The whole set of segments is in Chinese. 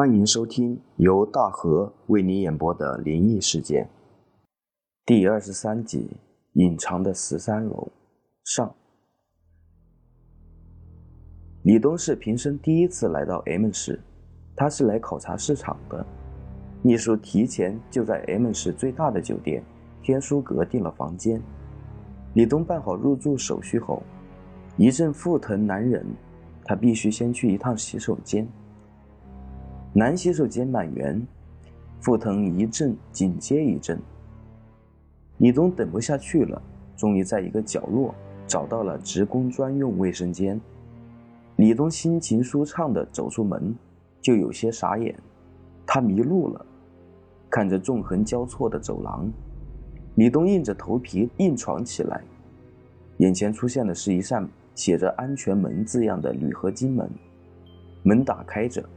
欢迎收听由大河为你演播的灵异事件，第二十三集《隐藏的十三楼》上。李东是平生第一次来到 M 市，他是来考察市场的。秘书提前就在 M 市最大的酒店天书阁订了房间。李东办好入住手续后，一阵腹疼难忍，他必须先去一趟洗手间。男洗手间满员，腹疼一阵紧接一阵。李东等不下去了，终于在一个角落找到了职工专用卫生间。李东心情舒畅地走出门，就有些傻眼，他迷路了。看着纵横交错的走廊，李东硬着头皮硬闯起来。眼前出现的是一扇写着“安全门”字样的铝合金门，门打开着。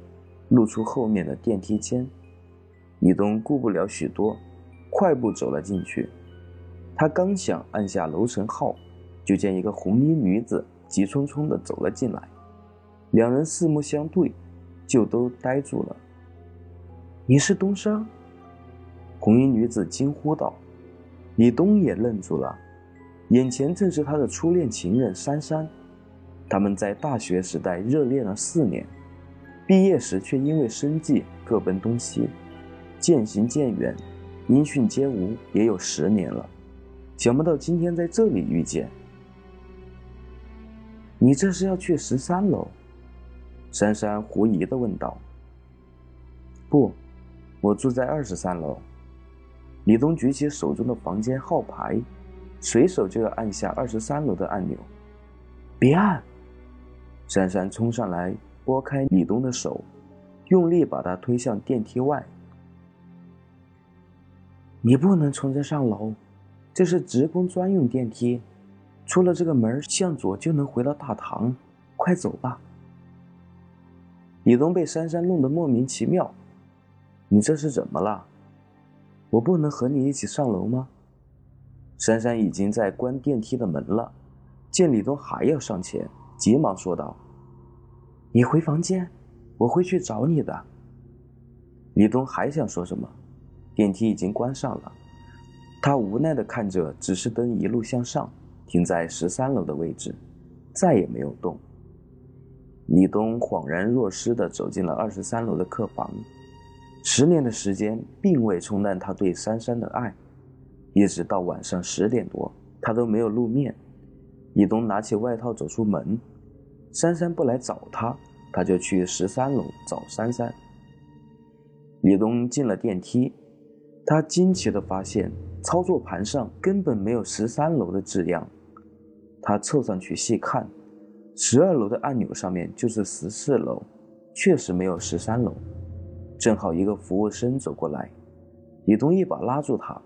露出后面的电梯间，李东顾不了许多，快步走了进去。他刚想按下楼层号，就见一个红衣女子急匆匆地走了进来。两人四目相对，就都呆住了。“你是东升？”红衣女子惊呼道。李东也愣住了，眼前正是他的初恋情人珊珊，他们在大学时代热恋了四年。毕业时却因为生计各奔东西，渐行渐远，音讯皆无，也有十年了。想不到今天在这里遇见。你这是要去十三楼？珊珊狐疑的问道。不，我住在二十三楼。李东举起手中的房间号牌，随手就要按下二十三楼的按钮。别按！珊珊冲上来。拨开李东的手，用力把他推向电梯外。你不能从这上楼，这是职工专用电梯，出了这个门向左就能回到大堂。快走吧。李东被珊珊弄得莫名其妙，你这是怎么了？我不能和你一起上楼吗？珊珊已经在关电梯的门了，见李东还要上前，急忙说道。你回房间，我会去找你的。李东还想说什么，电梯已经关上了。他无奈的看着指示灯一路向上，停在十三楼的位置，再也没有动。李东恍然若失的走进了二十三楼的客房。十年的时间并未冲淡他对珊珊的爱，一直到晚上十点多，他都没有露面。李东拿起外套走出门。珊珊不来找他，他就去十三楼找珊珊。李东进了电梯，他惊奇地发现操作盘上根本没有十三楼的字样。他凑上去细看，十二楼的按钮上面就是十四楼，确实没有十三楼。正好一个服务生走过来，李东一把拉住他：“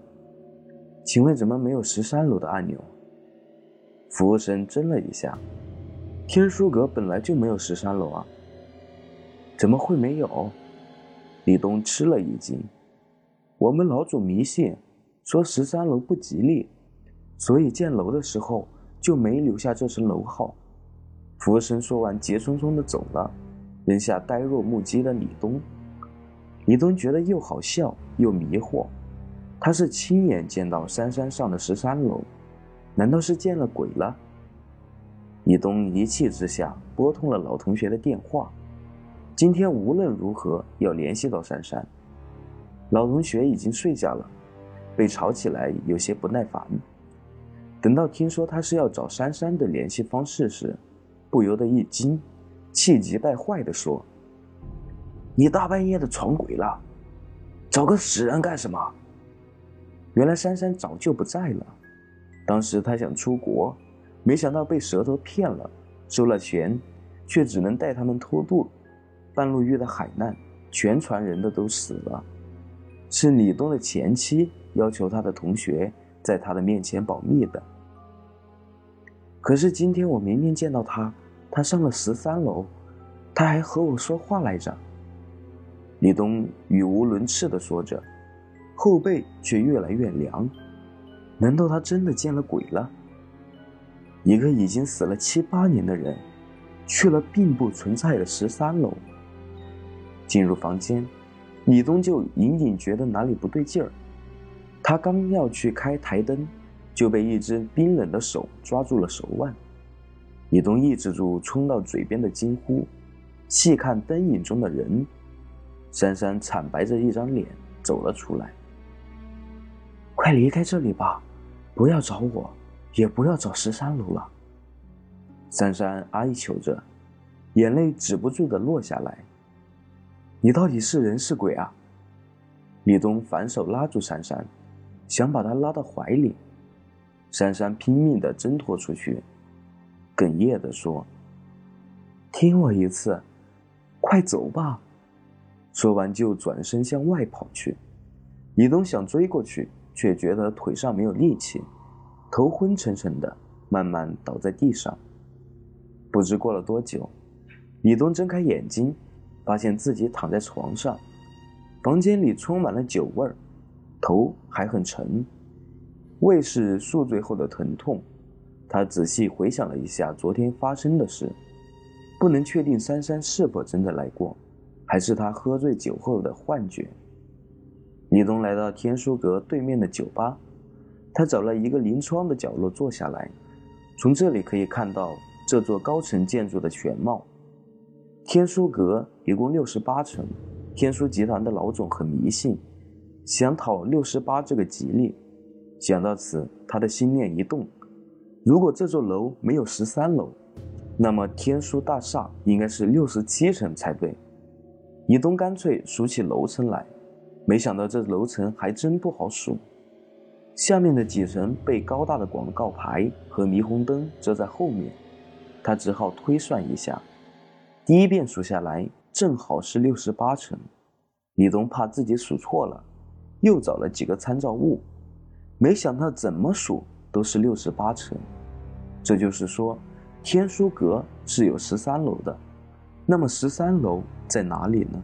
请问怎么没有十三楼的按钮？”服务生怔了一下。天书阁本来就没有十三楼啊，怎么会没有？李东吃了一惊。我们老祖迷信，说十三楼不吉利，所以建楼的时候就没留下这层楼号。服务生说完，急匆匆的走了，扔下呆若木鸡的李东。李东觉得又好笑又迷惑，他是亲眼见到山山上的十三楼，难道是见了鬼了？李东一气之下拨通了老同学的电话，今天无论如何要联系到珊珊。老同学已经睡下了，被吵起来有些不耐烦。等到听说他是要找珊珊的联系方式时，不由得一惊，气急败坏地说：“你大半夜的闯鬼了，找个死人干什么？”原来珊珊早就不在了，当时她想出国。没想到被舌头骗了，收了钱，却只能带他们偷渡。半路遇到海难，全船人的都死了。是李东的前妻要求他的同学在他的面前保密的。可是今天我明明见到他，他上了十三楼，他还和我说话来着。李东语无伦次地说着，后背却越来越凉。难道他真的见了鬼了？一个已经死了七八年的人，去了并不存在的十三楼。进入房间，李东就隐隐觉得哪里不对劲儿。他刚要去开台灯，就被一只冰冷的手抓住了手腕。李东抑制住冲到嘴边的惊呼，细看灯影中的人，珊珊惨白着一张脸走了出来。快离开这里吧，不要找我，也不要找十三楼了。珊珊哀求着，眼泪止不住的落下来。你到底是人是鬼啊？李东反手拉住珊珊。想把她拉到怀里，珊珊拼命的挣脱出去，哽咽的说：“听我一次，快走吧。”说完就转身向外跑去。李东想追过去，却觉得腿上没有力气，头昏沉沉的，慢慢倒在地上。不知过了多久，李东睁开眼睛，发现自己躺在床上，房间里充满了酒味儿。头还很沉，胃是宿醉后的疼痛。他仔细回想了一下昨天发生的事，不能确定珊珊是否真的来过，还是他喝醉酒后的幻觉。李东来到天书阁对面的酒吧，他找了一个临窗的角落坐下来，从这里可以看到这座高层建筑的全貌。天书阁一共六十八层，天书集团的老总很迷信。想讨六十八这个吉利，想到此，他的心念一动。如果这座楼没有十三楼，那么天书大厦应该是六十七层才对。李东干脆数起楼层来，没想到这楼层还真不好数。下面的几层被高大的广告牌和霓虹灯遮在后面，他只好推算一下，第一遍数下来正好是六十八层。李东怕自己数错了。又找了几个参照物，没想到怎么数都是六十八层。这就是说，天书阁是有十三楼的。那么十三楼在哪里呢？